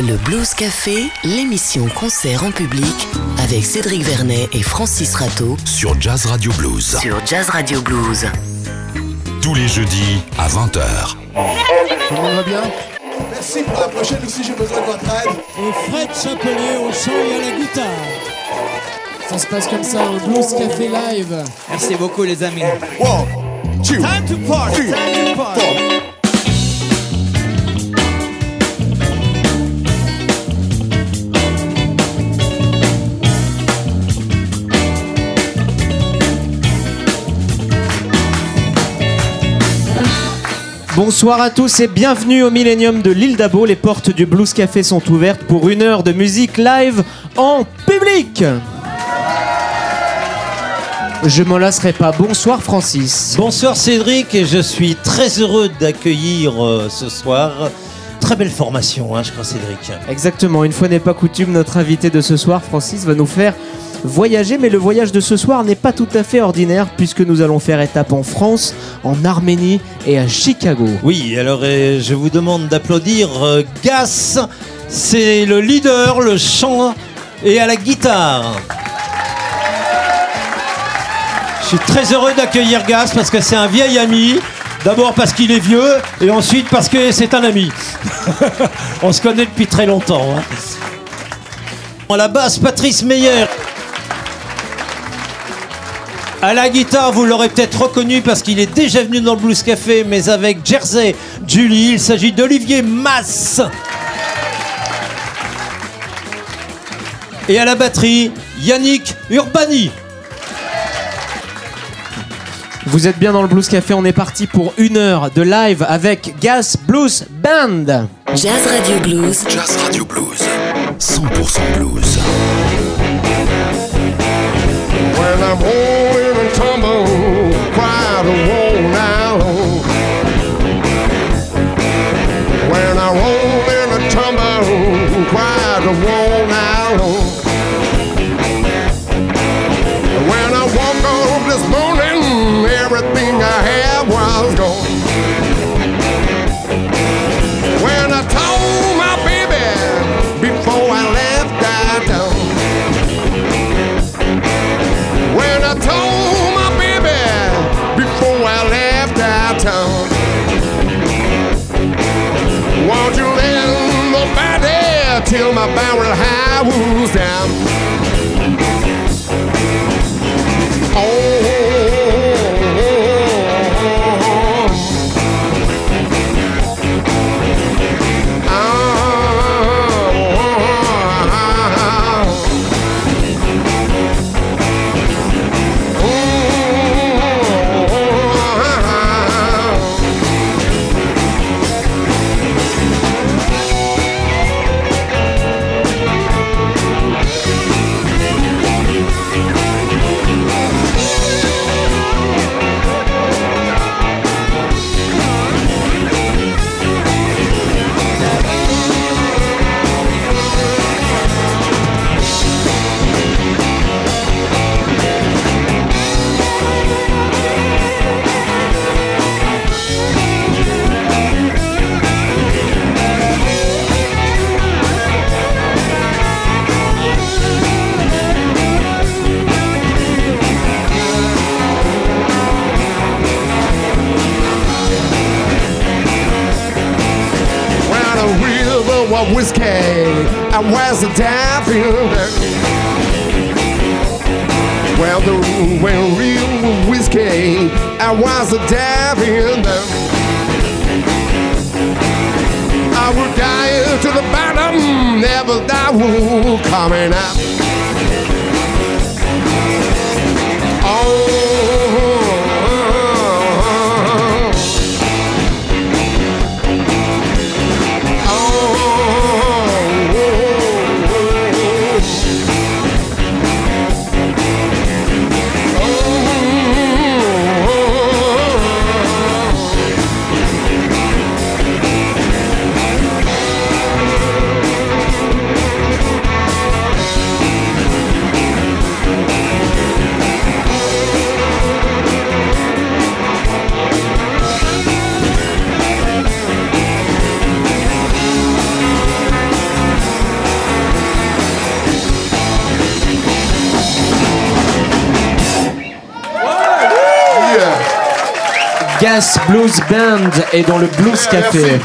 Le Blues Café, l'émission concert en public avec Cédric Vernet et Francis Rateau sur Jazz Radio Blues. sur Jazz Radio Blues. Tous les jeudis à 20h. Tout le monde va bien? Merci pour la prochaine aussi, j'ai besoin de votre aide. et Fred Chapelet au chant et à la guitare. Ça se passe comme ça, un Blues Café Live. Merci beaucoup les amis. One, two, Time to party, three, time to party. Bonsoir à tous et bienvenue au Millennium de l'île d'Abo. Les portes du Blues Café sont ouvertes pour une heure de musique live en public. Je m'en lasserai pas. Bonsoir Francis. Bonsoir Cédric et je suis très heureux d'accueillir euh, ce soir. Très belle formation, hein, je crois Cédric. Exactement, une fois n'est pas coutume, notre invité de ce soir, Francis, va nous faire voyager, mais le voyage de ce soir n'est pas tout à fait ordinaire puisque nous allons faire étape en France, en Arménie et à Chicago. Oui, alors euh, je vous demande d'applaudir euh, Gas. C'est le leader, le chant et à la guitare. Je suis très heureux d'accueillir Gas parce que c'est un vieil ami. D'abord parce qu'il est vieux et ensuite parce que c'est un ami. On se connaît depuis très longtemps. hein. À la basse, Patrice Meyer. À la guitare, vous l'aurez peut-être reconnu parce qu'il est déjà venu dans le Blues Café, mais avec Jersey Julie, il s'agit d'Olivier Mass. Et à la batterie, Yannick Urbani. Vous êtes bien dans le Blues Café, on est parti pour une heure de live avec Gas Blues Band. Jazz Radio Blues, Jazz Radio Blues. 100% blues. When I'm rolling and tumble, quite a worn whiskey and where's the daffodil? Well, the well, real whiskey and where's the daffodil? I will die to the bottom, never die coming up. Blues Band est dans le Blues Ouais, Café. merci.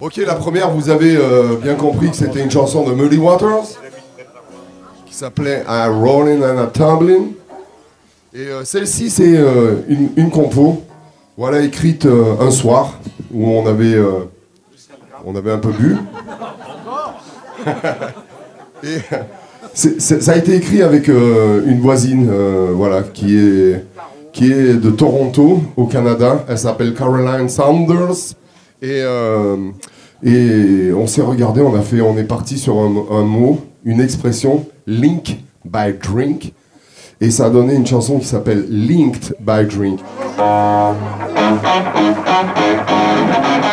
Ok, la première, vous avez euh, bien compris que c'était une chanson de Muddy Waters qui s'appelait A Rolling and a Tumbling. Et euh, celle-ci, c'est euh, une, une compo, voilà, écrite euh, un soir où on avait, euh, on avait un peu bu. Ça a été écrit avec euh, une voisine, euh, voilà, qui est, qui est de Toronto, au Canada. Elle s'appelle Caroline Saunders. Et, euh, et on s'est regardé, on a fait, on est parti sur un, un mot, une expression, link by drink. Et ça a donné une chanson qui s'appelle Linked by Drink.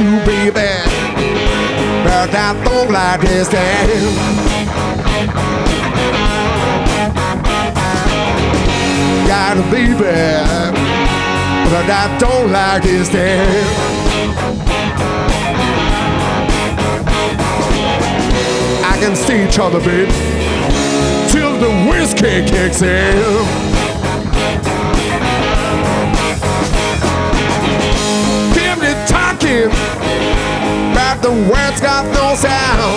Got be bad, but I don't like this thing. Gotta be bad, but I don't like this thing. I can see each other, babe, till the whiskey kicks in. Talking, but the words got no sound.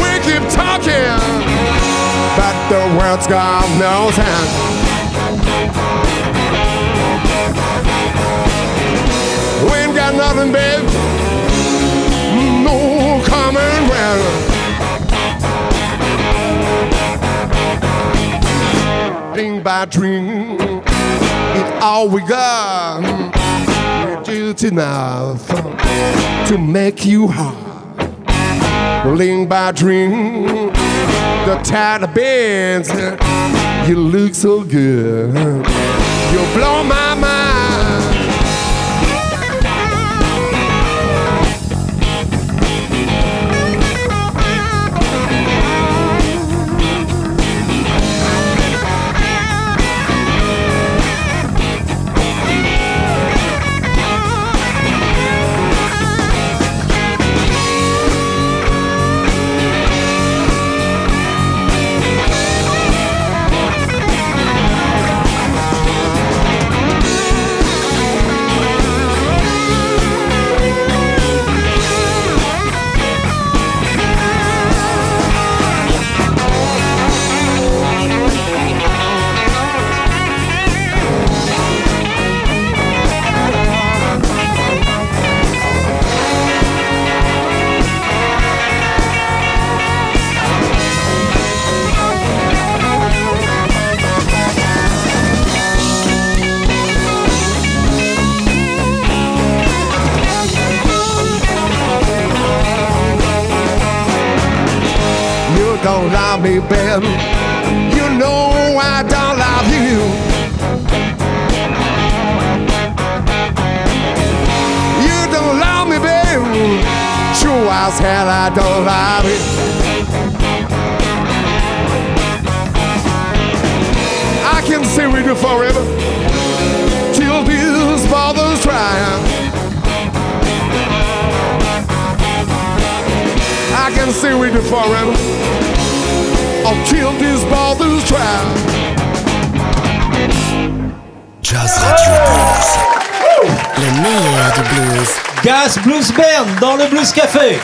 We keep talking, but the words got no sound. We ain't got nothing, babe. No common ground. Dream by dream, it's all we got. We Just enough to make you hard. Ring by dream, the tide bends. You look so good, you blow my I can stay with you forever until these brothers triumph. Jazz Radio Blues. Le meilleur du blues. Gas Blues Band dans le Blues Café.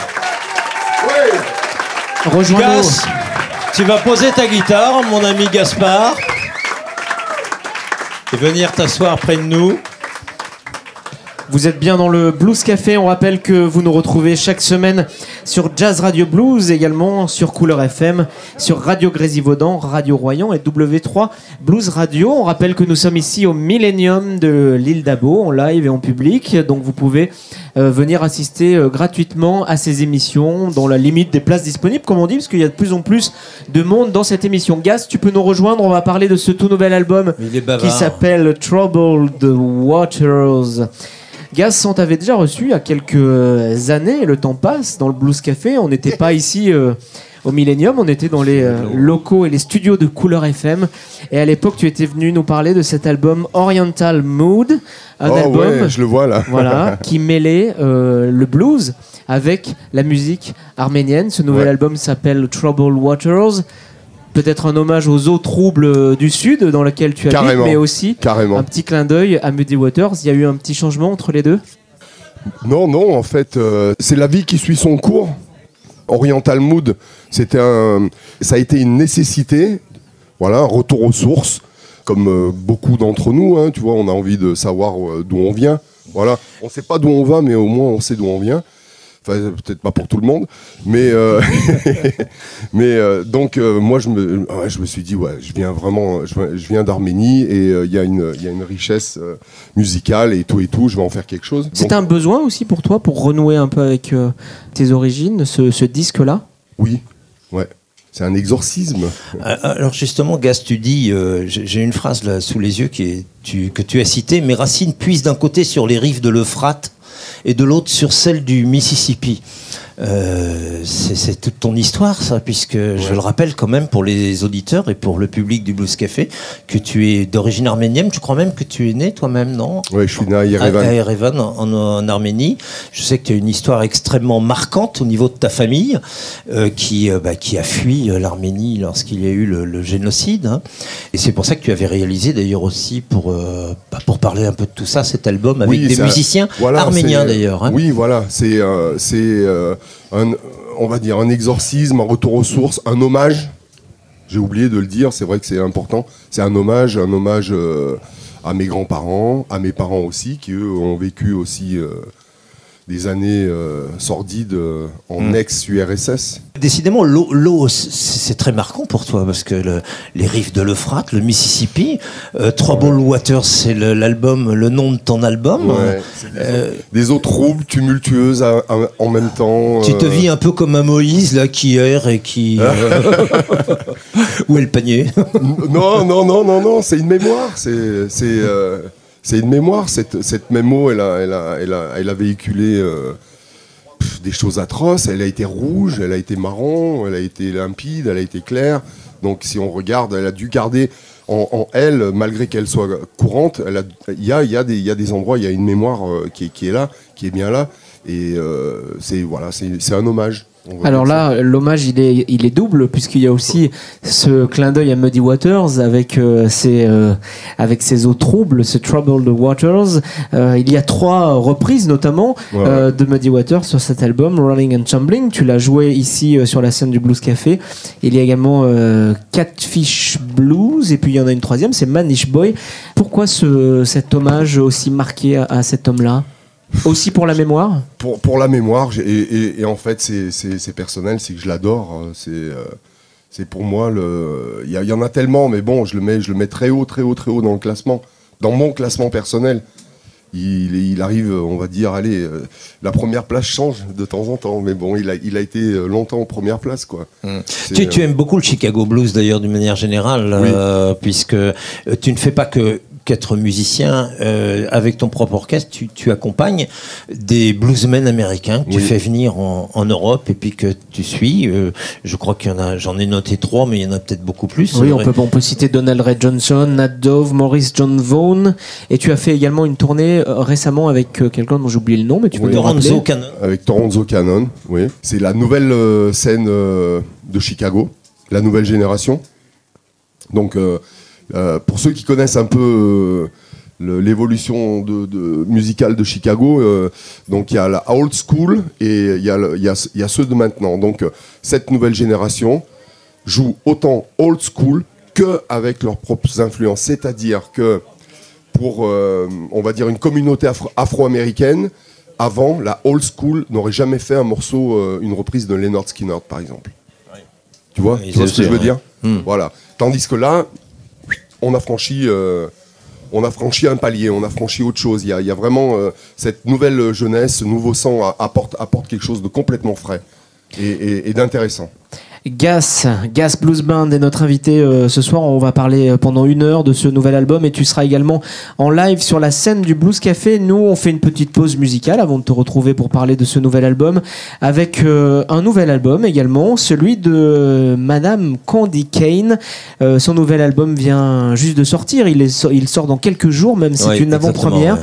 Rejoins-nous. Gas, tu vas poser ta guitare, mon ami Gaspard, et venir t'asseoir près de nous. Vous êtes bien dans le Blues Café. On rappelle que vous nous retrouvez chaque semaine sur Jazz Radio Blues, également sur Couleur FM, sur Radio Grésivaudan, Radio Royan et W3 Blues Radio. On rappelle que nous sommes ici au Millennium de l'île d'Abo, en live et en public. Donc vous pouvez euh, venir assister euh, gratuitement à ces émissions dans la limite des places disponibles, comme on dit, parce qu'il y a de plus en plus de monde dans cette émission. Gas, tu peux nous rejoindre. On va parler de ce tout nouvel album qui s'appelle Troubled Waters. Gas, on t'avait déjà reçu il y a quelques années, le temps passe, dans le Blues Café. On n'était pas ici euh, au Millennium, on était dans les euh, locaux et les studios de Couleur FM. Et à l'époque, tu étais venu nous parler de cet album Oriental Mood, un oh album ouais, je le vois là. voilà, qui mêlait euh, le blues avec la musique arménienne. Ce nouvel Ouais. album s'appelle Troubled Waters. Peut-être un hommage aux eaux troubles euh, du sud dans lequel tu habites, Carrément. mais aussi Carrément. un petit clin d'œil à Muddy Waters. Il y a eu un petit changement entre les deux? Non, non, en fait, euh, c'est la vie qui suit son cours. Oriental Mood, c'était un, ça a été une nécessité. Voilà, un retour aux sources, comme euh, beaucoup d'entre nous. hein, tu vois, on a envie de savoir euh, d'où on vient. Voilà, on sait pas d'où on va, mais au moins on sait d'où on vient. Enfin, peut-être pas pour tout le monde, mais euh, mais euh, donc euh, moi je me ouais, je me suis dit ouais, je viens vraiment, je, viens- je viens d'Arménie et euh, il y a une il y a une richesse euh, musicale et tout et tout. Je vais en faire quelque chose. C'est un besoin aussi pour toi pour renouer un peu avec euh, tes origines, ce, ce disque-là? Oui, ouais. C'est un exorcisme. Alors justement, Gaz, tu dis, euh, j'ai j'ai une phrase là sous les yeux qui est, tu- que tu as citée, mes racines puissent d'un côté sur les rives de l'Euphrate et de l'autre sur celle du Mississippi. Euh, c'est toute ton histoire, ça, puisque je le rappelle quand même pour les auditeurs et pour le public du Blues Café, que tu es d'origine arménienne. Je crois même que tu es né toi-même, non? Ouais, je suis né à Yerevan. à Yerevan, en, Arménie. Je sais que tu as une histoire extrêmement marquante au niveau de ta famille, euh, qui, euh, bah, qui a fui l'Arménie lorsqu'il y a eu le, le génocide. hein. Et c'est pour ça que tu avais réalisé d'ailleurs aussi, pour, euh, bah, pour parler un peu de tout ça, cet album avec Oui, des musiciens voilà, arméniens d'ailleurs. hein. Oui, voilà, c'est un, on va dire un exorcisme, un retour aux sources, un hommage. J'ai oublié de le dire, c'est vrai que c'est important. C'est un hommage, un hommage euh, à mes grands-parents, à mes parents aussi, qui eux ont vécu aussi euh, des années euh, sordides euh, en Mm. ex-URSS. Décidément, l'eau, c'est très marquant pour toi parce que le- les rives de l'Euphrate, le Mississippi, euh, Trouble Waters, c'est le- l'album, le nom de ton album. Ouais, des, Euh, des eaux troubles, tumultueuses à- à- en même temps. Tu te euh, vis un peu comme un Moïse là qui erre et qui. euh, Où est le panier? Non, non, non, non, non, c'est une mémoire. C'est, c'est, une mémoire. Cette, cette mémo, elle a, elle a, elle a, elle a véhiculé euh, des choses atroces. Elle a été rouge, elle a été marron, elle a été limpide, elle a été claire. Donc, si on regarde, elle a dû garder en, elle, malgré qu'elle soit courante, il y a, y, a y a des endroits, il y a une mémoire euh, qui, est, qui est là, qui est bien là. Et euh, c'est, voilà, c'est un hommage. Alors là, l'hommage, il est, il est double, puisqu'il y a aussi ce clin d'œil à Muddy Waters avec, euh, ses, euh, avec ses eaux troubles, ce Troubled Waters. Euh, il y a trois reprises, notamment, Ouais, euh, de Muddy Waters sur cet album, Rolling and Tumbling. Tu l'as joué ici euh, sur la scène du Blues Café. Il y a également euh, Catfish Blues, et puis il y en a une troisième, c'est Manish Boy. Pourquoi ce, cet hommage aussi marqué à, à cet homme-là? Aussi pour la mémoire pour, pour la mémoire, et, et- et en fait, c'est- personnel, c'est que je l'adore. euh, C'est euh, c'est pour moi, le il y, en a tellement, mais bon, je le, mets, je le mets très haut, très haut, très haut dans le classement. Dans mon classement personnel, il, il arrive, on va dire, allez, euh, la première place change de temps en temps, mais bon, il a, il a été euh, longtemps en première place, quoi. C'est, tu, tu aimes beaucoup le Chicago Blues d'ailleurs d'une manière générale, euh, puisque tu ne fais pas que qu'être musicien euh, avec ton propre orchestre, tu, tu accompagnes des bluesmen américains que tu fais venir en, en Europe et puis que tu suis. Euh, je crois qu'il y en a, j'en ai noté trois, mais il y en a peut-être beaucoup plus. Oui, on peut, on peut citer Donald Ray Johnson, Nat Dove, Maurice John Vaughan. Et tu as fait également une tournée euh, récemment avec euh, quelqu'un dont j'ai oublié le nom, mais tu peux Oui. nous rappeler Lorenzo Cannon. Avec Toronzo Cannon, oui. C'est la nouvelle euh, scène euh, de Chicago, la nouvelle génération. Donc, euh, euh, pour ceux qui connaissent un peu euh, l'évolution de, de- musicale de Chicago, euh, donc il y a la old school et il y, a le- il y, a, il y a ceux de maintenant. Donc, cette nouvelle génération joue autant old school que avec leurs propres influences. C'est-à-dire que pour, euh, on va dire, une communauté afro- afro-américaine, avant, la old school n'aurait jamais fait un morceau, euh, une reprise de Leonard Skinner, par exemple. Tu vois, Ils tu vois ce que je veux dire? Hmm. Voilà. Tandis que là, on a franchi, euh, on a franchi un palier, on a franchi autre chose. Il y a, vraiment euh, cette nouvelle jeunesse, ce nouveau sang apporte, quelque chose de complètement frais et d'intéressant. Gas, Gas Blues Band est notre invité euh, ce soir. On va parler euh, pendant une heure de ce nouvel album et tu seras également en live sur la scène du Blues Café. Nous, on fait une petite pause musicale avant de te retrouver pour parler de ce nouvel album avec euh, un nouvel album également, celui de Madame Candy Kane. Euh, son nouvel album vient juste de sortir. Il, est il sort dans quelques jours, même si c'est Ouais, une avant-première. ouais.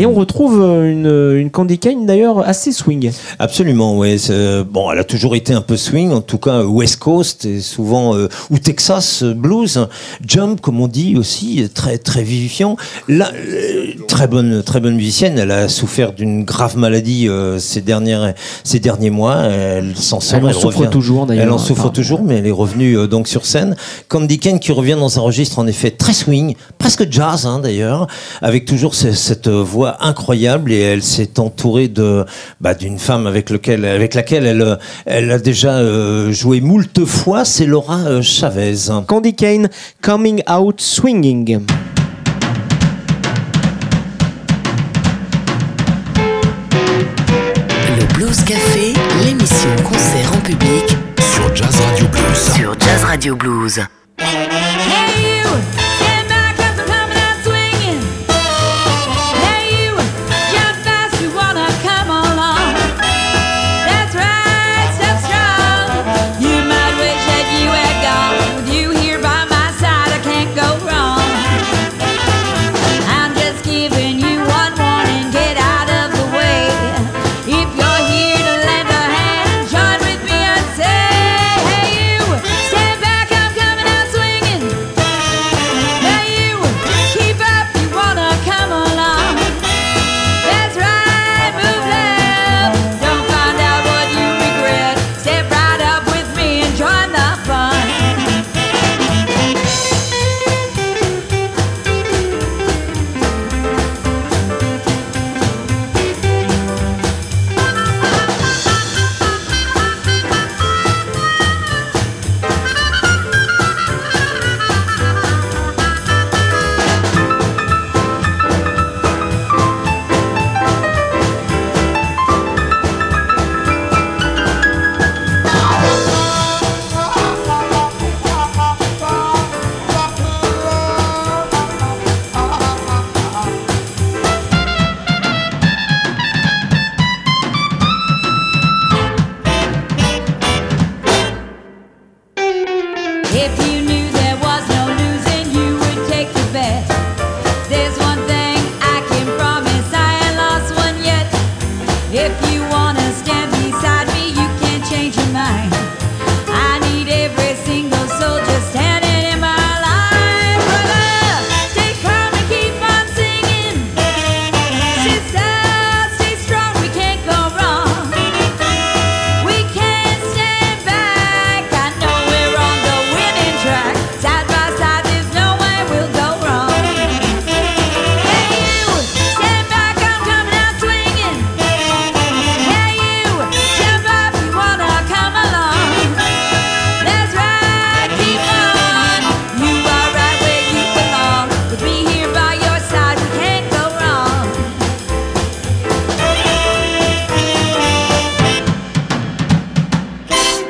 Et on retrouve une, une Candy Kane d'ailleurs assez swing. Absolument, oui. Bon, elle a toujours été un peu swing, en tout cas West Coast et souvent euh, ou Texas euh, blues, jump comme on dit aussi, très très vivifiant. Là, euh, très bonne très bonne musicienne. Elle a souffert d'une grave maladie euh, ces dernières ces derniers mois. Elle s'en sort. Elle en souffre revient. toujours, d'ailleurs. Elle en souffre toujours, mais elle est revenue donc sur scène. Candy Kane qui revient dans un registre en effet très swing, presque jazz hein, d'ailleurs, avec toujours ce- cette voix incroyable et elle s'est entourée de bah, d'une femme avec lequel avec laquelle elle elle a déjà joué moult fois, c'est Laura euh, Chavez. Candy Kane, Coming Out Swinging. Le Blues Café, l'émission concert en public Sur Jazz Radio Blues. sur Jazz Radio Blues.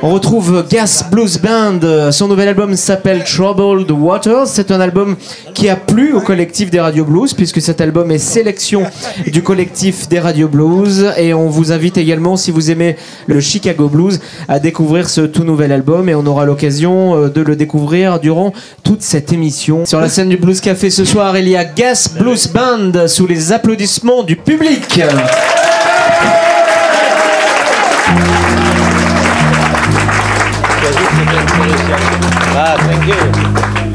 On retrouve Gas Blues Band. Son nouvel album s'appelle Troubled Waters. C'est un album qui a plu au collectif des Radio Blues puisque cet album est sélection du collectif des Radio Blues. Et on vous invite également, si vous aimez le Chicago Blues, à découvrir ce tout nouvel album. Et on aura l'occasion euh, de le découvrir durant toute cette émission. Sur la scène du Blues Café ce soir, il y a Gas Blues Band sous les applaudissements du public. Congratulations. Ah, thank you.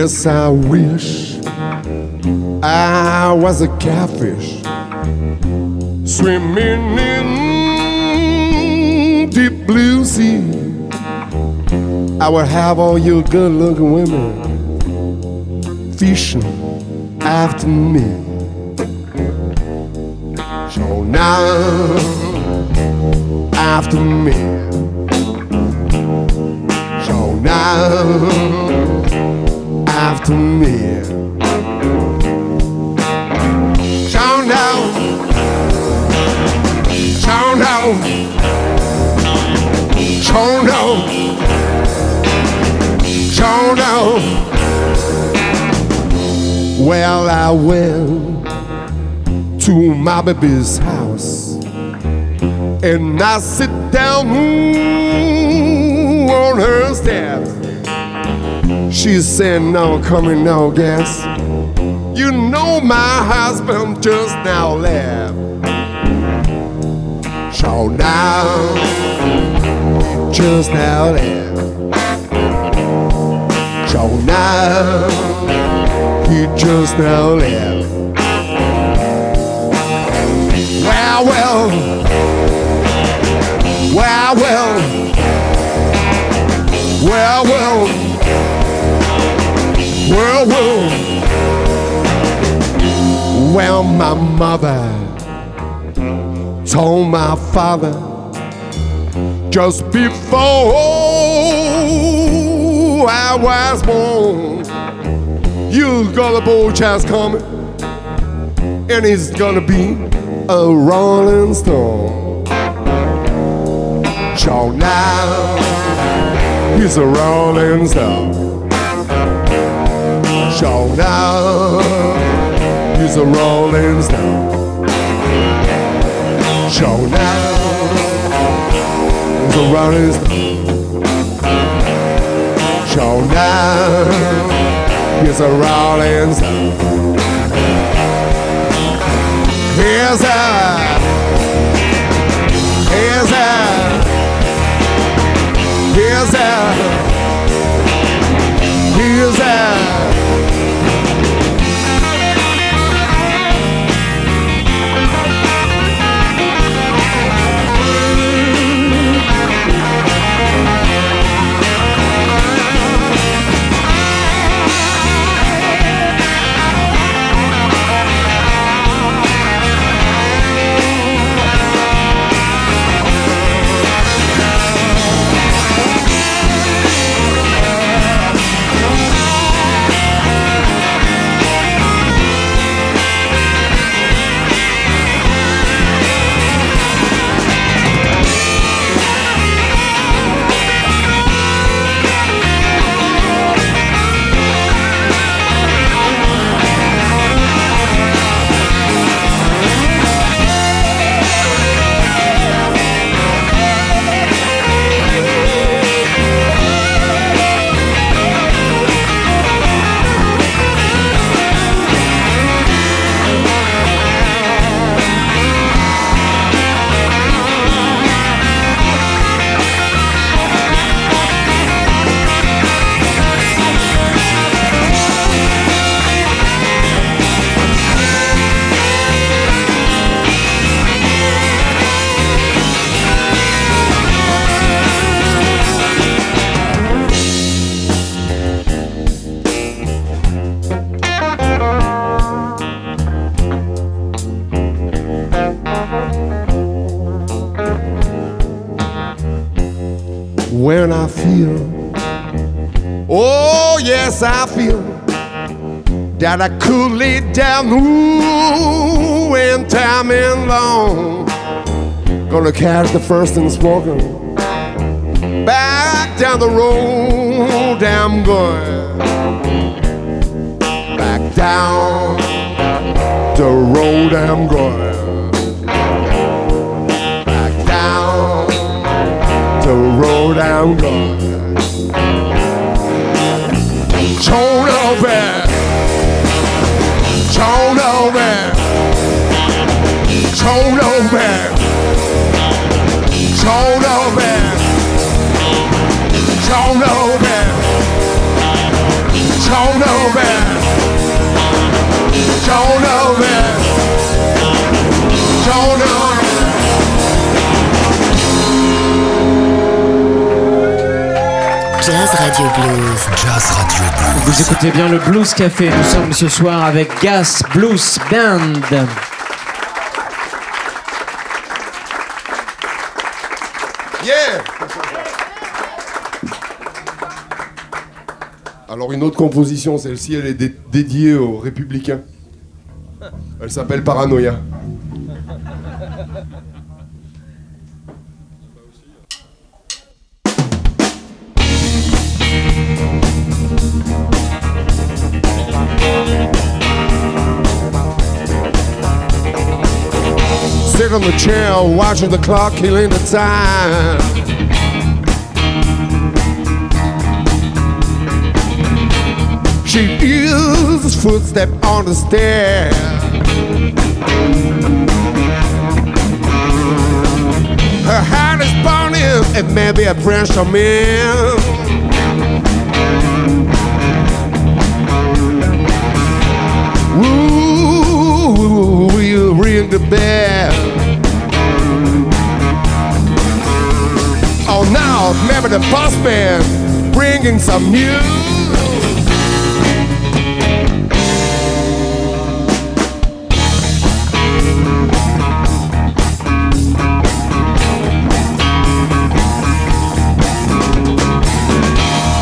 Yes, I wish I was a catfish swimming in deep blue sea. I would have all you good looking women fishing after me. So now, after me. So now, after me. So now, so now, so now, so now. Well, I went to my baby's house and I sit down on her steps. She saying, No, coming, no gas. You know my husband just now left. So now, just now left. So now, he just now left. Well, well, well, well, well, well, well, well. Well, my mother told my father just before I was born, you got a boy child coming, and he's gonna be a rolling stone. So now he's a rolling stone. So now he's a rolling stone. So now he's a rolling stone. So now he's a rolling stone. Here's a, oh yes, I feel that I could lay down ooh, when time ain't long. Gonna catch the first and smoking back down the road I'm going. Back down the road I'm going. Back down the road I'm going. Turn over. Turn over. Turn over. Turn over. Turn over. Turn over. Turn over. Turn over. Radio Blues. Jazz Radio Blues. Vous écoutez bien le Blues Café. Nous sommes ce soir avec Gas Blues Band. Yeah Alors une autre composition, celle-ci, elle est dé- dédiée aux républicains. Elle s'appelle Paranoia. Sit on the chair, watching the clock killing the time. She hears footstep on the stair. Her heart is burning, it may be a. Ooh, will you ring the bell? Now, remember the boss man bringing some news.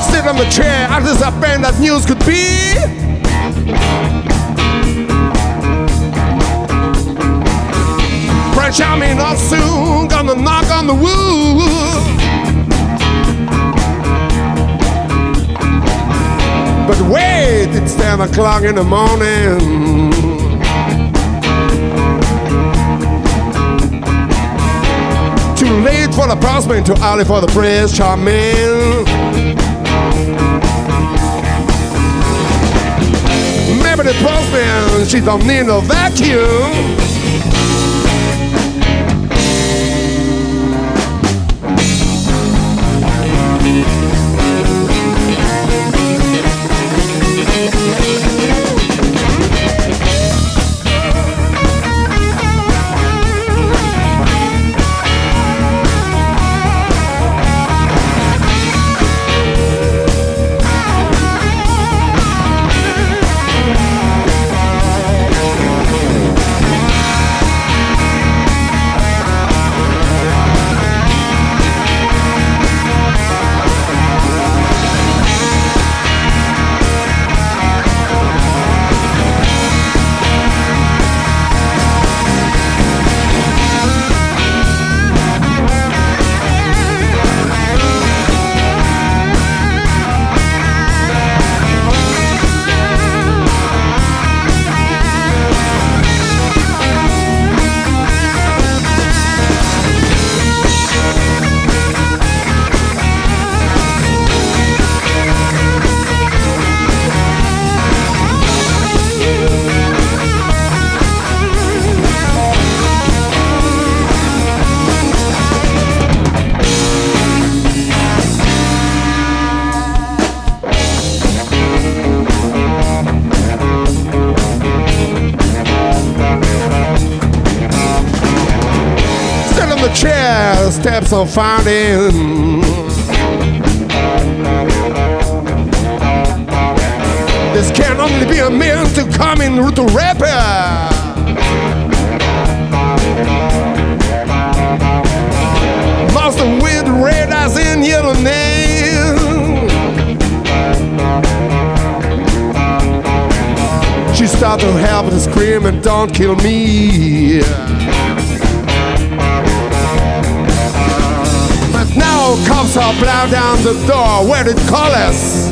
Sit on the chair, as is a band that news could be. Wait, it's 10 o'clock in the morning. Too late for the postman, too early for the press charming. Maybe the postman, she don't need no vacuum. On fountain. Hmm. This can only be a means to come in to repair. Master with red eyes and yellow nails. She started to help to scream and don't kill me. Are blow down the door where call us.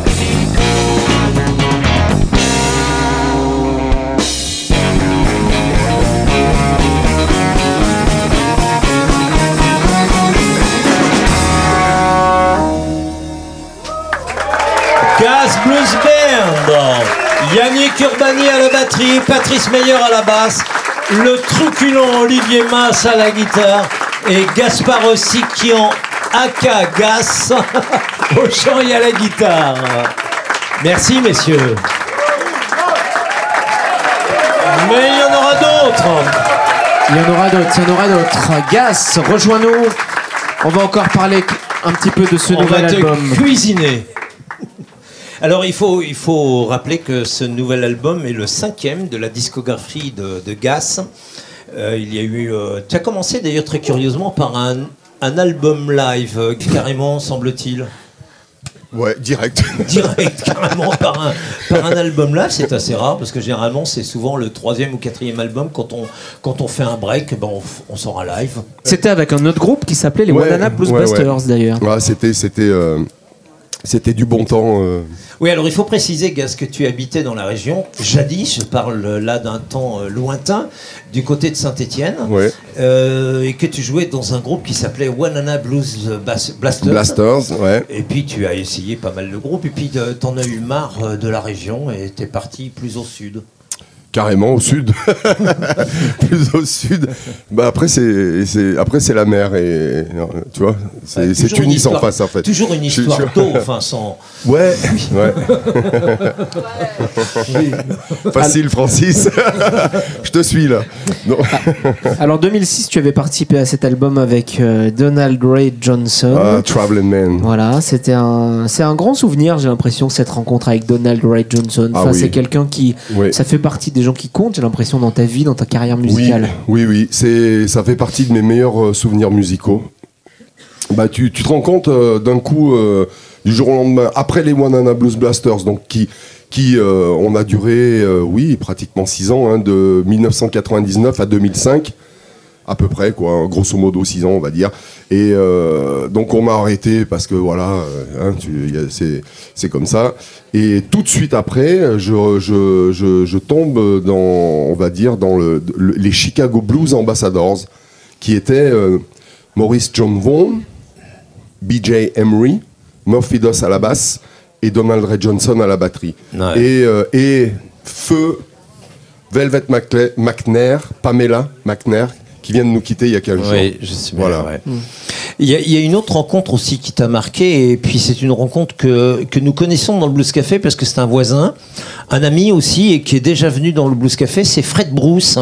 Gas Blues Band. Yannick Urbani à la batterie, Patrice Meyer à la basse, le truculent Olivier Mass à la guitare et Gaspard Ossiquian aka Gas au chant et à la guitare. Merci messieurs. Mais il y en aura d'autres. Il y en aura d'autres, il y en aura d'autres. Gas, rejoins-nous. On va encore parler un petit peu de ce On nouvel va te album. cuisiner. Alors il faut, il faut rappeler que ce nouvel album est le cinquième de la discographie de, de Gas. Euh, il y a eu. euh, tu as commencé d'ailleurs très curieusement par un, un album live, euh, carrément semble-t-il. Ouais, direct. Direct, carrément par un, par un album live, c'est assez rare parce que généralement c'est souvent le troisième ou quatrième album quand on, quand on fait un break, ben on, sort un live. C'était avec un autre groupe qui s'appelait les Ouais, Wanana Blues ouais, Busters ouais. d'ailleurs. Ouais, c'était, c'était, euh, c'était du bon temps. euh. Oui, alors il faut préciser, Gaz, que tu habitais dans la région, jadis, je parle là d'un temps euh, lointain, du côté de Saint-Étienne, Ouais. et que tu jouais dans un groupe qui s'appelait Wanana Blues Blasters. Blasters, ouais. Et puis tu as essayé pas mal de groupes, et puis euh, t'en as eu marre euh, de la région et t'es parti plus au sud. Carrément au sud. Plus au sud. Bah après c'est, c'est après c'est la mer et tu vois, c'est, Ouais, c'est toujours une Tunis en face en fait. Toujours une histoire d'eau, enfin sans. Ouais. ouais. Facile Francis. Je te suis là. Non. Alors 2006, tu avais participé à cet album avec euh, Donald Ray Johnson. Ah, Traveling Man. Voilà, c'était un, c'est un grand souvenir, j'ai l'impression, cette rencontre avec Donald Ray Johnson. Ah oui. c'est quelqu'un qui, Oui. ça fait partie des qui comptent, j'ai l'impression, dans ta vie, dans ta carrière musicale. Oui, oui, oui. C'est, ça fait partie de mes meilleurs euh, souvenirs musicaux. Bah, tu, tu te rends compte euh, d'un coup, euh, du jour au lendemain, après les Wanana Blues Blasters, donc qui, qui on a duré, oui, pratiquement six ans, hein, de 1999 à 2005, à peu près, quoi, grosso modo six ans, on va dire. Et euh, donc on m'a arrêté parce que voilà, euh, hein, c'est, comme ça. Et tout de suite après, je, je, je, je tombe dans, on va dire, dans le, le- les Chicago Blues Ambassadors, qui étaient euh, Maurice John Vaughan, BJ Emery, Murphy Doss à la basse et Donald Ray Johnson à la batterie. Ouais. Et, euh, et feu Velvet McNair, Pamela McNair, qui vient de nous quitter il y a 15 jours. Oui, je sais bien, Voilà. ouais. Il y, a, il y a une autre rencontre aussi qui t'a marqué, et puis c'est une rencontre que, que nous connaissons dans le Blues Café parce que c'est un voisin, un ami aussi, et qui est déjà venu dans le Blues Café, c'est Fred Bruce.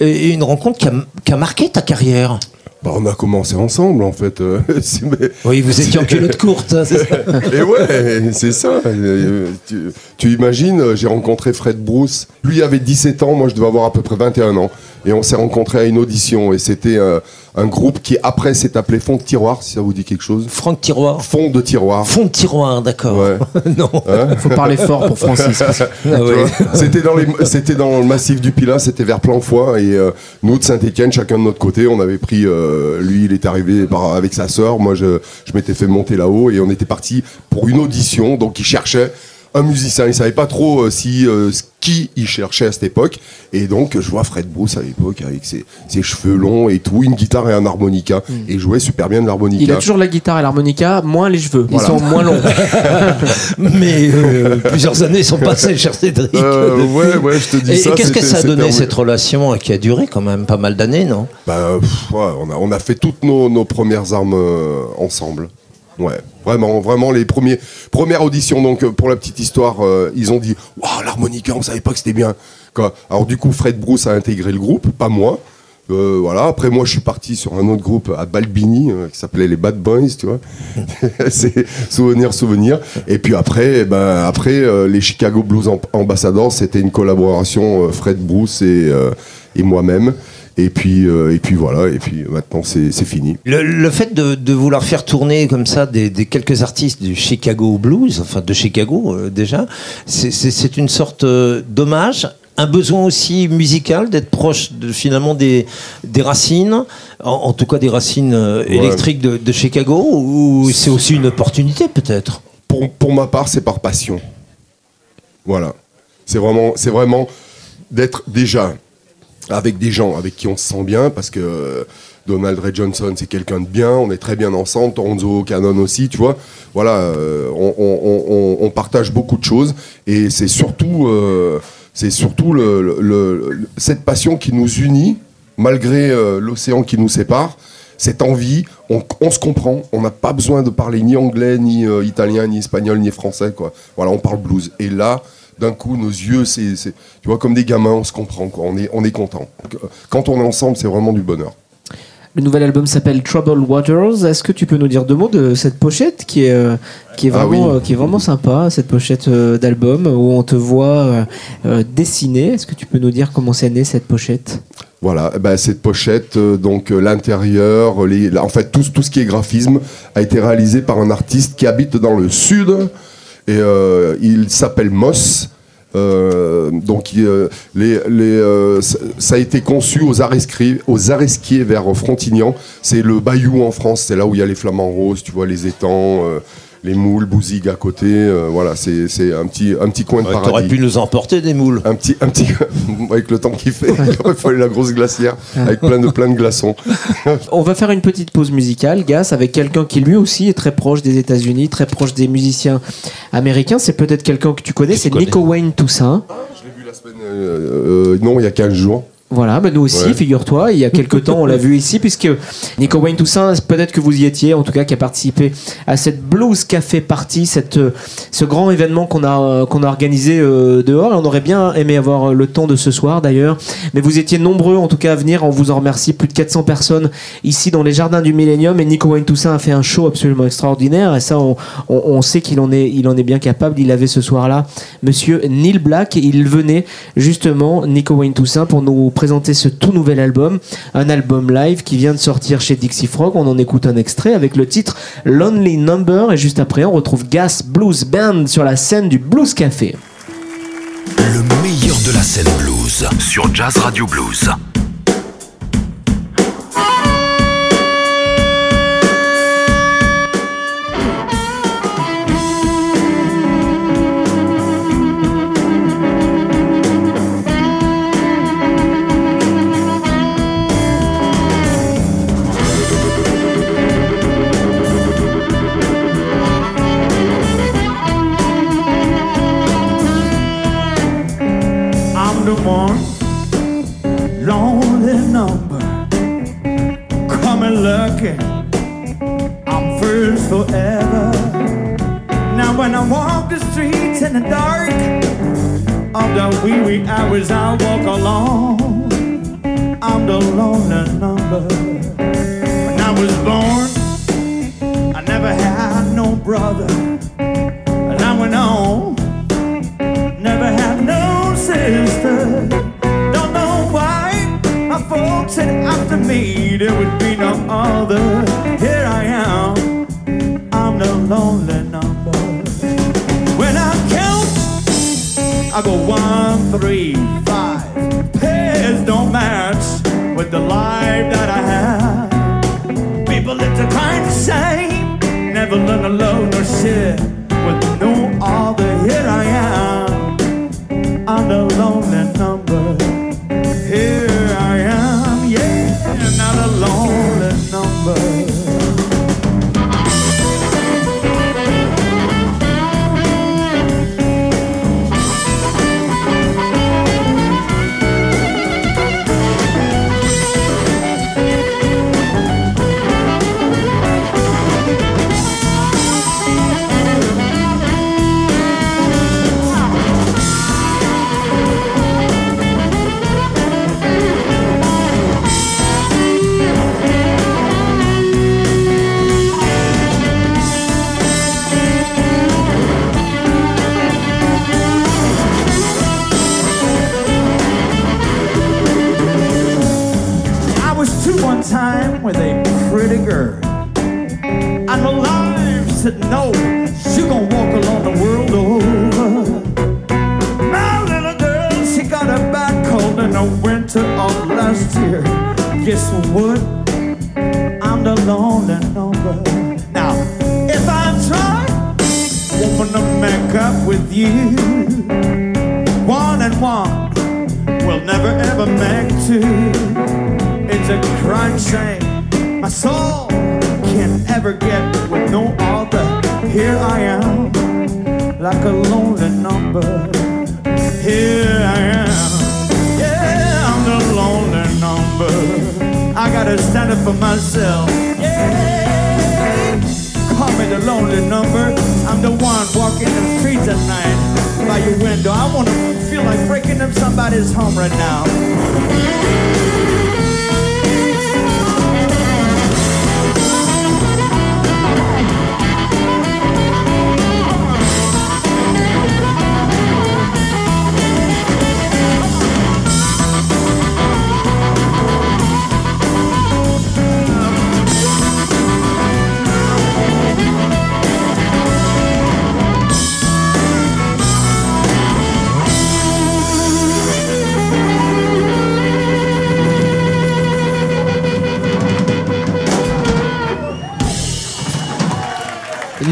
Et une rencontre qui a, qui a marqué ta carrière. Bah, on a commencé ensemble en fait. euh, Oui, vous étiez en culotte courte, hein, ça Et ouais, c'est ça. Euh, Tu, tu imagines, euh, j'ai rencontré Fred Bruce. Lui avait 17 ans, moi je devais avoir à peu près 21 ans. Et on s'est rencontrés à une audition. Et c'était euh, un groupe qui après s'est appelé Fond de Tiroir, si ça vous dit quelque chose. Franck Tiroir. Fond de Tiroir. Fond de tiroir, d'accord. Ouais. non. Hein Faut parler fort pour Francis. Ah ouais. c'était dans les, c'était dans le massif du Pilat, c'était vers Planfoy et euh, nous de Saint-Étienne, chacun de notre côté, on avait pris, euh, lui il est arrivé par- avec sa sœur, moi je, je m'étais fait monter là-haut et on était parti pour une audition, donc il cherchait un musicien, il savait pas trop euh, si euh, qui il cherchait à cette époque et donc je vois Fred Bruce à l'époque avec ses, ses cheveux longs et tout, une guitare et un harmonica et il jouait super bien de l'harmonica. Il a toujours la guitare et l'harmonica, moins les cheveux. Ils Voilà. sont moins longs. Mais euh, plusieurs années sont passées, cher Cédric. Euh, ouais, ouais, je te dis et, ça, et qu'est-ce que ça a donné cette relation qui a duré quand même pas mal d'années, non? Bah, pff, ouais, on, a, on a fait toutes nos, nos premières armes euh, ensemble. Ouais, vraiment, vraiment les premiers, premières auditions. Donc, euh, pour la petite histoire, euh, ils ont dit Waouh, l'harmonica, on savait pas que c'était bien. Quoi. Alors, du coup, Fred Bruce a intégré le groupe, pas moi. Euh, voilà. Après, moi, je suis parti sur un autre groupe à Balbini qui s'appelait les Bad Boys, tu vois. c'est souvenir, souvenir. Et puis après, eh ben, après les Chicago Blues Am- Ambassadors, c'était une collaboration Fred Bruce et, et moi-même. Et puis, euh, et puis voilà. Et puis maintenant, c'est fini. Le, le fait de, de vouloir faire tourner comme ça des, des quelques artistes du Chicago Blues, enfin de Chicago euh, déjà, c'est- une sorte euh, d'hommage, un besoin aussi musical d'être proche de, finalement des, des racines, en, en tout cas des racines Ouais. électriques de, de Chicago, ou c'est aussi une opportunité peut-être? Pour, pour ma part, c'est par passion. Voilà. C'est vraiment, c'est vraiment d'être déjà avec des gens avec qui on se sent bien, parce que euh, Donald Ray Johnson, c'est quelqu'un de bien, on est très bien ensemble, Toronzo Cannon aussi, tu vois. Voilà, euh, on, partage beaucoup de choses, et c'est surtout, euh, surtout le, cette passion qui nous unit, malgré l'océan qui nous sépare. Cette envie, on, se comprend, on n'a pas besoin de parler ni anglais, ni italien, ni espagnol, ni français, quoi. Voilà, on parle blues. Et là, d'un coup, nos yeux, c'est, c'est- tu vois, comme des gamins, on se comprend, quoi. On est, on est content. Quand on est ensemble, c'est vraiment du bonheur. Le nouvel album s'appelle Troubled Waters. Est-ce que tu peux nous dire deux mots de cette pochette qui est, euh, qui est, Ah vraiment, oui. euh, qui est vraiment sympa, cette pochette euh, d'album où on te voit dessiner? Est-ce que tu peux nous dire comment c'est né cette pochette? Voilà, ben, cette pochette, donc l'intérieur, les, en fait tout, tout ce qui est graphisme a été réalisé par un artiste qui habite dans le sud et euh, il s'appelle Moss. Euh, donc euh, ça- a été conçu aux Aresquiers, vers Frontignan. C'est le Bayou en France, c'est là où il y a les flamants roses, tu vois les étangs, les moules, Bouzigues à côté. euh, voilà, c'est c'est un petit, un petit coin de Ouais, paradis. T'aurais pu nous emporter des moules. Un petit, un petit, avec le temps qu'il fait, il aurait fallu la grosse glacière avec plein de, plein de glaçons. On va faire une petite pause musicale, Gas, avec quelqu'un qui lui aussi est très proche des États-Unis, très proche des musiciens américains. C'est peut-être quelqu'un que tu connais, c'est connais. Nico Wayne Toussaint. Je l'ai vu la semaine, euh, euh, non, il y a 15 jours. Voilà, bah nous aussi, Ouais. figure-toi, il y a quelques temps, on l'a vu ici, puisque Nico Wayne Toussaint, peut-être que vous y étiez, en tout cas, qui a participé à cette Blues Café Party, cette, ce grand événement qu'on a, qu'on a organisé euh, dehors. Et on aurait bien aimé avoir le temps de ce soir, d'ailleurs. Mais vous étiez nombreux, en tout cas, à venir. On vous en remercie. Plus de 400 personnes ici dans les jardins du Millennium. Et Nico Wayne Toussaint a fait un show absolument extraordinaire. Et ça, on, on- on sait qu'il en est, il en est bien capable. Il avait ce soir-là Monsieur Neil Black. Il venait justement, Nico Wayne Toussaint, pour nous présenter ce tout nouvel album. Un album live qui vient de sortir chez Dixie Frog. On en écoute un extrait avec le titre Lonely Number. Et juste après, on retrouve Gas Blues Band sur la scène du Blues Café. Le meilleur de la scène blues sur Jazz Radio Blues. One lonely number coming looking. I'm first forever. Now when I walk the streets in the dark of the wee wee hours, I walk alone. I'm the lonely number. When I was born, said after me there would be no other. Here I am, I'm the lonely number. When I count, I go one, three, five. Pairs don't match with the life that I have. People it's a kind of shame. Never learn to love share with no other. Here I am. I'm the lonely number. Time with a pretty girl. And my life said no, she gon' walk along the world over. My little girl, she got a bad cold in the winter of last year. Guess what? I'm the lonely number. Now, if I try, woman, to make up with you, one and one will never ever make two. A crime shame. My soul can't ever get with no other. Here I am, like a lonely number. Here I am, yeah, I'm the lonely number. I gotta stand up for myself. Yeah, call me the lonely number. I'm the one walking the streets at night by your window. I wanna feel like breaking up somebody's home right now.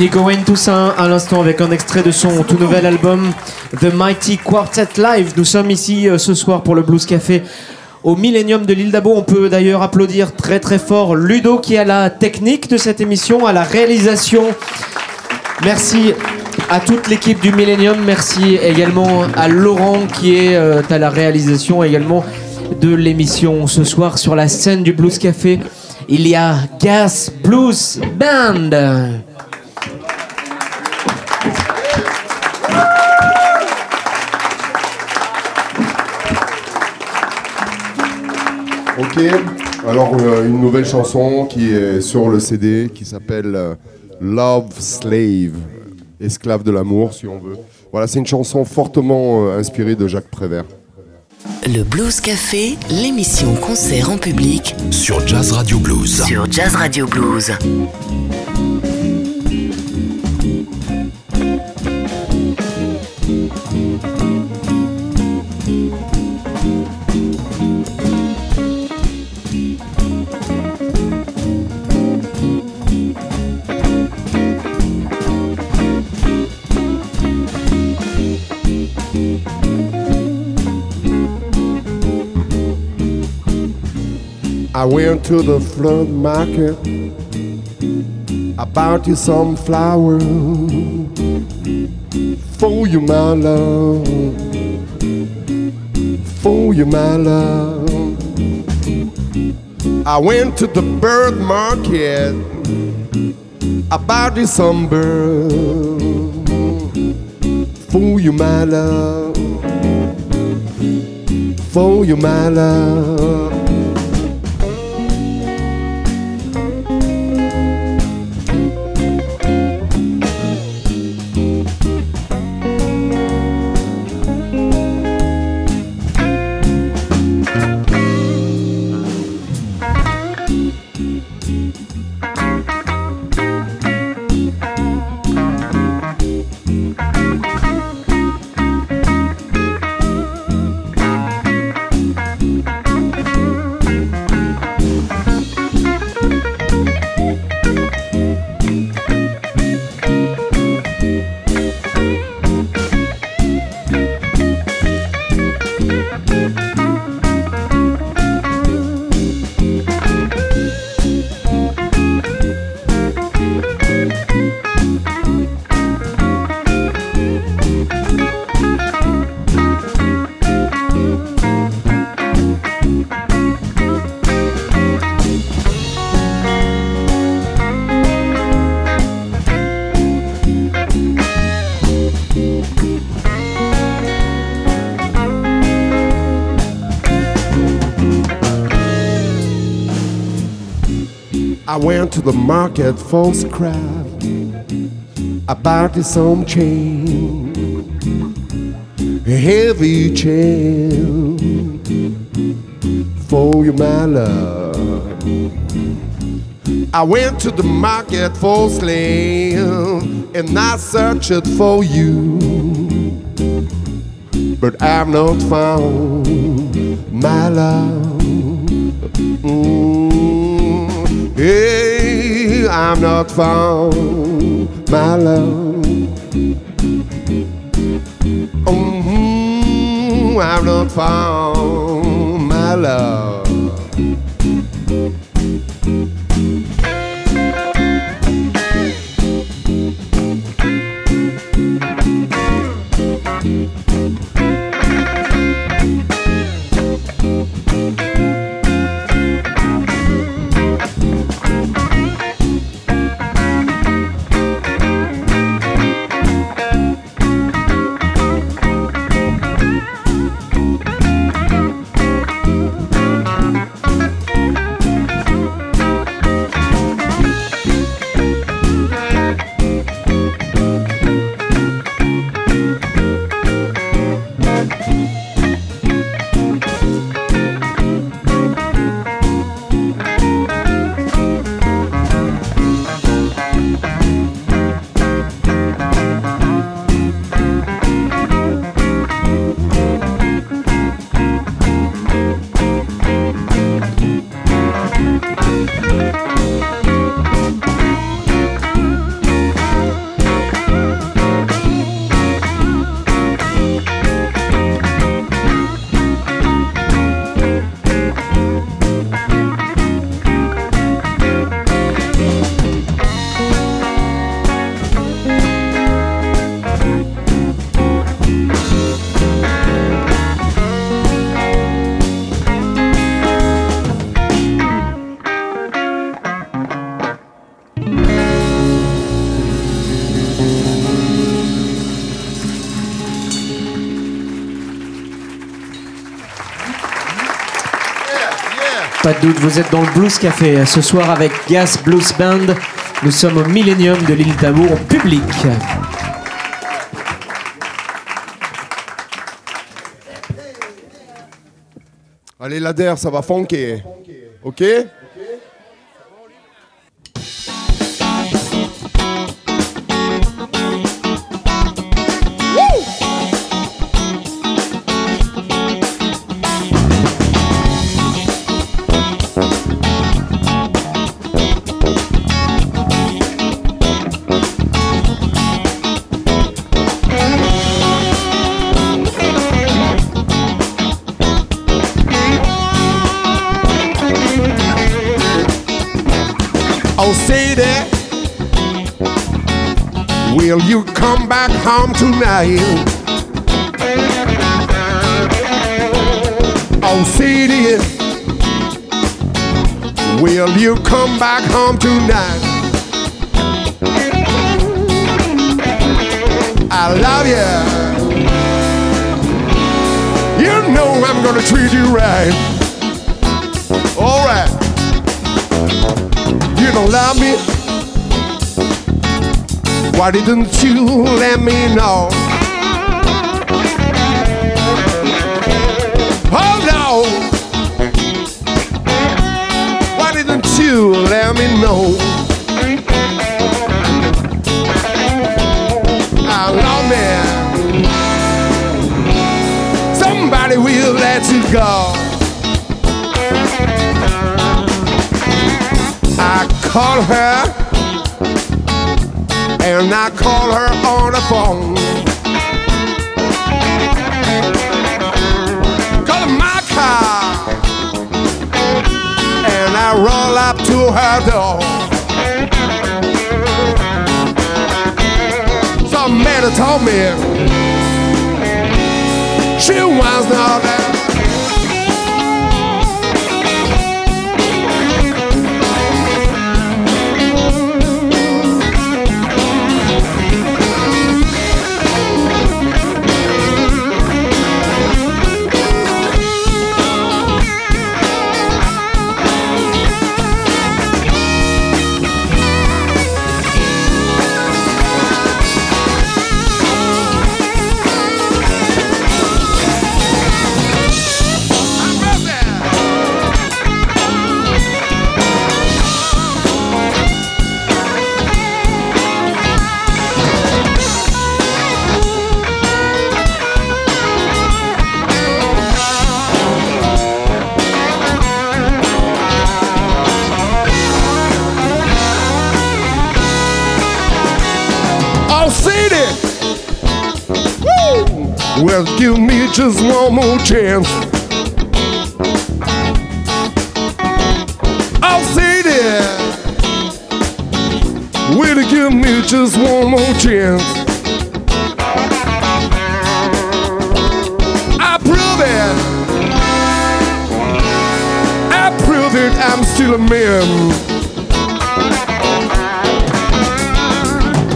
Nico Wayne Toussaint à l'instant avec un extrait de son tout nouvel album The Mighty Quartet Live. Nous sommes ici euh, ce soir pour le Blues Café au Millennium de l'île d'Abo. On peut d'ailleurs applaudir très très fort Ludo qui a la technique de cette émission, à la réalisation. Merci à toute l'équipe du Millennium. Merci également à Laurent qui est euh, à la réalisation également de l'émission ce soir sur la scène du Blues Café. Il y a Gas Blues Band. Alors euh, une nouvelle chanson qui est sur le CD qui s'appelle euh, Love Slave, esclave de l'amour si on veut. Voilà, c'est une chanson fortement euh, inspirée de Jacques Prévert. Le Blues Café, l'émission concert en public Sur Jazz Radio Blues. sur Jazz Radio Blues. I went to the flood market. I bought you some flowers for you, my love. For you, my love. I went to the bird market. I bought you some birds for you, my love. For you, my love. To the market for scrap. I bought you some chain, a heavy chain for you, my love. I went to the market for slave, and I searched for you, but I've not found my love. Mm, hey, I'm not found my love. Mm, I've not found my love. Vous êtes dans le Blues Café ce soir avec Gas Blues Band. Nous sommes au Millennium de l'île d'Amour public. Allez, l'adhère, ça va funker. Ok? You come back home tonight? Oh, city, will you come back home tonight? I love you. You know I'm gonna treat you right. All right. You don't love me. Why didn't you let me know? Oh no! Why didn't you let me know? I love me. Somebody will let you go. I call her and I call her on the phone. Call my car and I roll up to her door. Somebody told me she was not there. Well, give me just one more chance. Oh, city! Will you give me just one more chance? I prove it. I prove it. I'm still a man.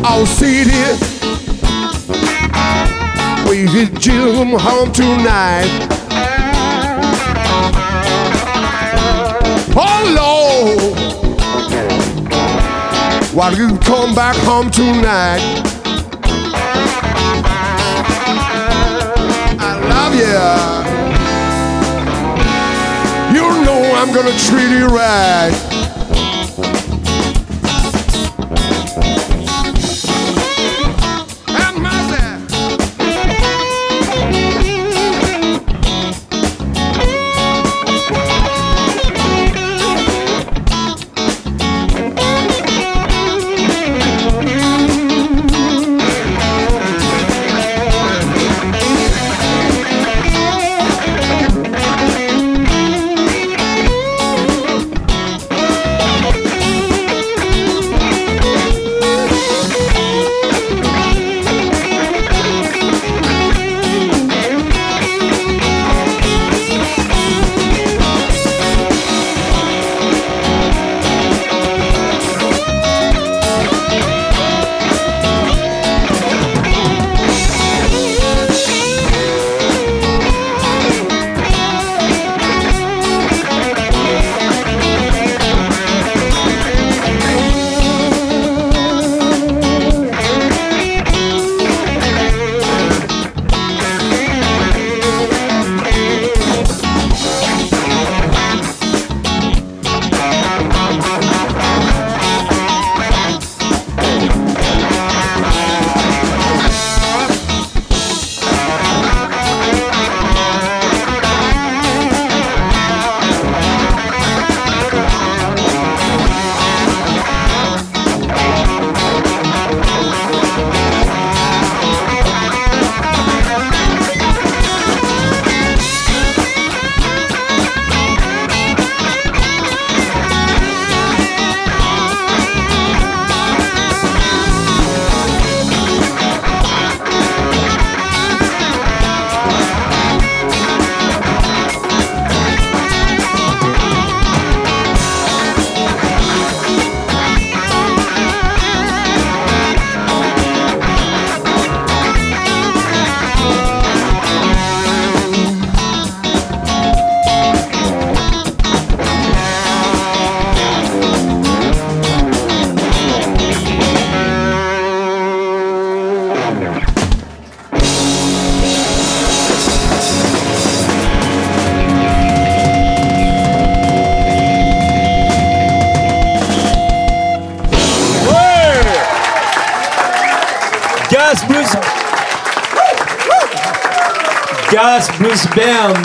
I'll Oh, city, we hit you home tonight. Oh, Lord, why you come back home tonight? I love you. You know I'm gonna treat you right.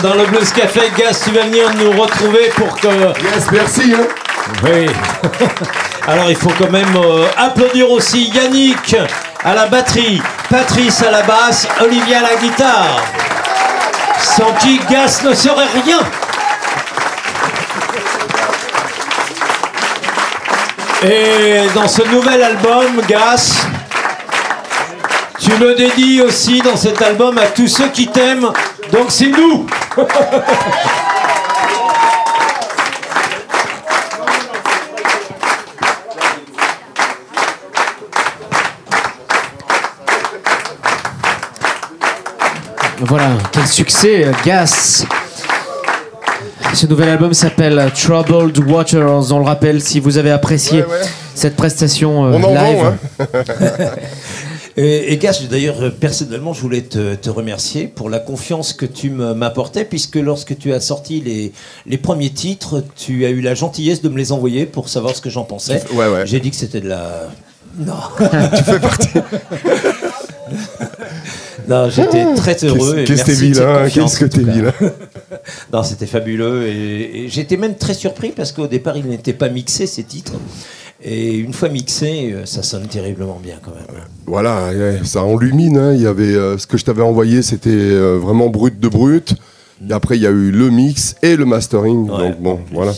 Dans le Blues Café. Gas, tu vas venir nous retrouver pour que. Yes, merci. Hein. Oui. Alors il faut quand même euh, applaudir aussi Yannick à la batterie, Patrice à la basse, Olivier à la guitare. Sans qui Gas ne serait rien. Et dans ce nouvel album, Gas, tu le dédies aussi dans cet album à tous ceux qui t'aiment. Donc c'est nous. Voilà, quel succès, Gas. Ce nouvel album s'appelle Troubled Waters. On le rappelle, si vous avez apprécié Ouais, ouais. cette prestation euh, live. vend, hein. Et, et Gas, d'ailleurs, euh, personnellement, je voulais te, te remercier pour la confiance que tu me- m'apportais, puisque lorsque tu as sorti les, les premiers titres, tu as eu la gentillesse de me les envoyer pour savoir ce que j'en pensais. Ouais, ouais. J'ai dit que c'était de la. Non. tu fais partie. non, j'étais très heureux. Qu'est-ce que t'es vilain, confiance, qu'est-ce que t'es vilain. Non, c'était fabuleux. Et, et j'étais même très surpris parce qu'au départ, ils n'étaient pas mixés, ces titres. Et une fois mixés, euh, ça sonne terriblement bien quand même. Voilà, ça enlumine. hein. Il y avait euh, ce que je t'avais envoyé, c'était euh, vraiment brut de brut. Et après, il y a eu le mix et le mastering. Ouais, donc bon, voilà.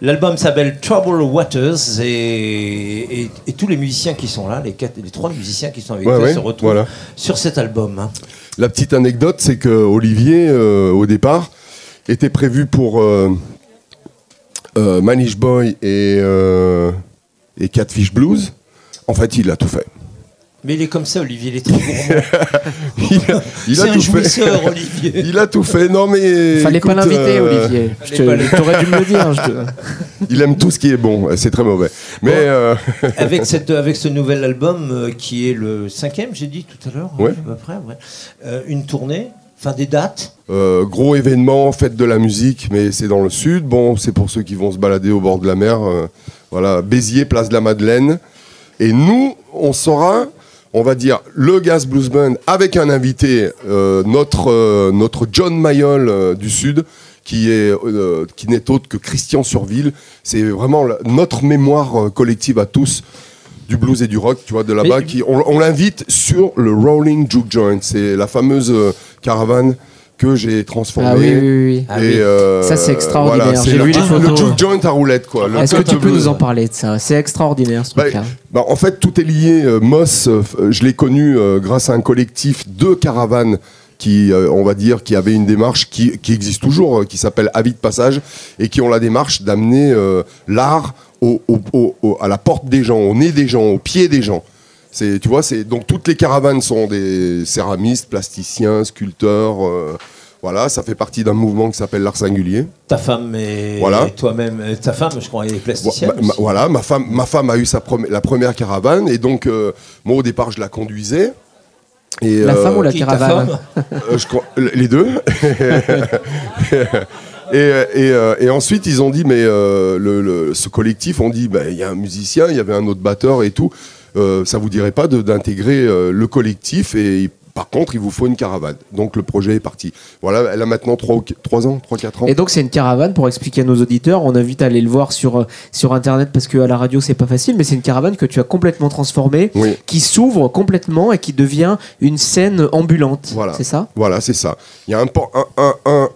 L'album s'appelle Trouble Waters et, et- et tous les musiciens qui sont là, les, quatre, les trois musiciens qui sont avec Ouais, toi, ouais, se retrouvent voilà. sur cet album. hein. La petite anecdote, c'est que Olivier, euh, au départ, était prévu pour Manish Boy et, et Catfish Blues. En fait, il a tout fait. Mais il est comme ça, Olivier, il est très gourmand. Il a, il a C'est un tout jouisseur, fait. Olivier. Il a tout fait. Non mais. Fallait pas écoute, l'inviter, euh, Olivier. Pas le- T'aurais dû me le dire. te- Il aime tout ce qui est bon. C'est très mauvais. Mais Bon. euh, avec, cette, avec ce nouvel album euh, qui est le cinquième, j'ai dit tout à l'heure, Ouais. à peu près, ouais. Euh, une tournée, des dates. euh, gros événement, fête de la musique, mais c'est dans le sud. Bon, c'est pour ceux qui vont se balader au bord de la mer. euh, voilà, Béziers, place de la Madeleine. Et nous, on sera, on va dire, le Gas Blues Band avec un invité, euh, notre, John Mayol du Sud, qui est qui n'est autre que Christian Surville. C'est vraiment notre mémoire collective à tous du blues et du rock, tu vois, de là-bas. Mais- qui On, on l'invite sur le Rolling Juke Joint. C'est la fameuse euh, caravane que j'ai transformée. Ah oui, oui, oui. Ah Et, oui. euh, Ça, c'est extraordinaire. voilà, c'est J'ai le, vu les le photos. juke joint à roulette, quoi. Est-ce que tu peux nous en parler de ça? C'est extraordinaire ce Bah, truc-là. bah, en fait, tout est lié. Euh, Moss, je l'ai connu euh, grâce à un collectif de caravanes qui, euh, on va dire, qui avait une démarche qui, qui existe toujours, euh, qui s'appelle Avis de Passage, et qui ont la démarche d'amener euh, l'art au- au- au- au- à la porte des gens, au nez des gens, au pied des gens. C'est, tu vois, c'est donc toutes les caravanes sont des céramistes, plasticiens, sculpteurs. voilà, ça fait partie d'un mouvement qui s'appelle l'art singulier. Ta femme et, Voilà. et toi-même, ta femme, je crois, est plasticienne. Ma- voilà, ma femme, ma femme a eu sa la première caravane et donc euh, moi au départ je la conduisais. Et, La euh, femme ou la Qui, ta caravane euh, je crois- Les deux. et, euh, et, euh, et ensuite ils ont dit mais euh, le, le- ce collectif on dit bah, il y a un musicien, il y avait un autre batteur et tout. Euh, ça vous dirait pas d'intégrer euh, le collectif et par contre il vous faut une caravane. Donc le projet est parti. Voilà, elle a maintenant 3, ans, 3-4 ans. Et donc c'est une caravane pour expliquer à nos auditeurs. On invite à aller le voir sur euh, sur internet parce que à la radio c'est pas facile, mais c'est une caravane que tu as complètement transformée, Oui. qui s'ouvre complètement et qui devient une scène ambulante. Voilà. C'est ça? Voilà, c'est ça. Il y a un pan, un, un, un,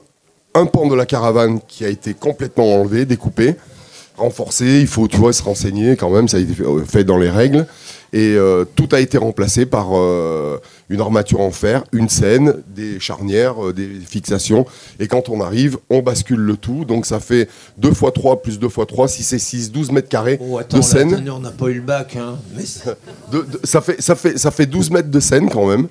un pan de la caravane qui a été complètement enlevé, découpé, renforcé. Il faut, tu vois, se renseigner quand même. Ça a été fait, euh, fait dans les règles. Et euh, tout a été remplacé par euh, une armature en fer, une scène, des charnières, euh, des fixations. Et quand on arrive, on bascule le tout. Donc ça fait 2 x 3 plus 2 x 3, 6 et 6, 12 mètres carrés Oh, attends, de là, scène. attendez, on n'a pas eu le bac. Hein. Mais De- de- ça, fait, ça, fait, ça fait 12 mètres de scène quand même.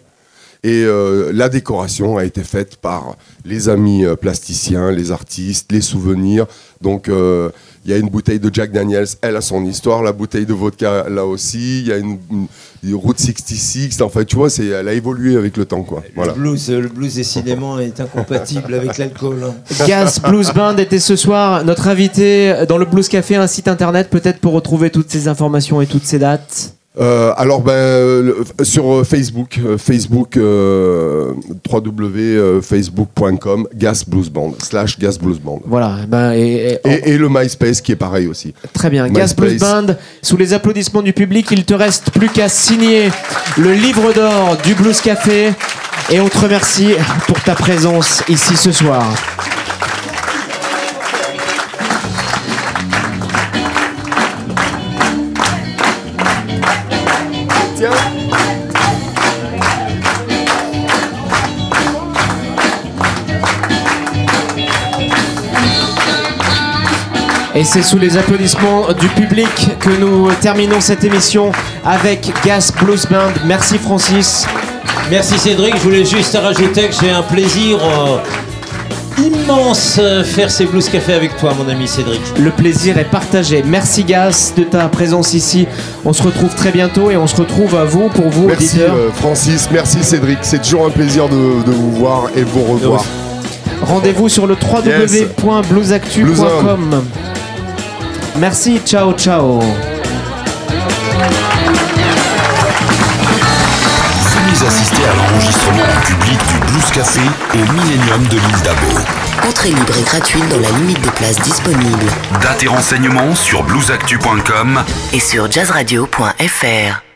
Et euh, la décoration a été faite par les amis euh, plasticiens, les artistes, les souvenirs. Donc euh, il y a une bouteille de Jack Daniels, elle a son histoire. La bouteille de vodka là aussi. Il y a une, Route 66. Enfin, tu vois, c'est, elle a évolué avec le temps. Quoi. Voilà. le, blues, le blues décidément est incompatible avec l'alcool. hein. Gas Blues Band était ce soir notre invité dans le Blues Café, un site internet peut-être pour retrouver toutes ces informations et toutes ces dates. Euh, alors ben le- sur euh, Facebook, euh, Facebook euh, www.facebook.com Gas Blues Band slash Gas Blues Band. Voilà, ben, et, et- Et, et le MySpace qui est pareil aussi. Très bien, Gas Blues MySpace. Band, sous les applaudissements du public, il te reste plus qu'à signer le livre d'or du Blues Café et on te remercie pour ta présence ici ce soir. Et c'est sous les applaudissements du public que nous terminons cette émission avec Gas Blues Band. Merci Francis. Merci Cédric, je voulais juste rajouter que j'ai un plaisir euh, immense euh, faire ces blues café avec toi mon ami Cédric. Le plaisir est partagé. Merci Gas de ta présence ici. On se retrouve très bientôt et on se retrouve à vous pour vous Merci auditeurs. euh, Francis, merci Cédric. C'est toujours un plaisir de, de vous voir et de vous revoir. Rendez-vous sur le www.bluesactu.com. Merci, ciao ciao. Venez assister à l'enregistrement en public du Blues Café au Millennium de l'île d'Abo. Entrée libre et gratuite dans la limite des places disponibles Date et renseignements sur bluesactu.com et sur jazzradio.fr.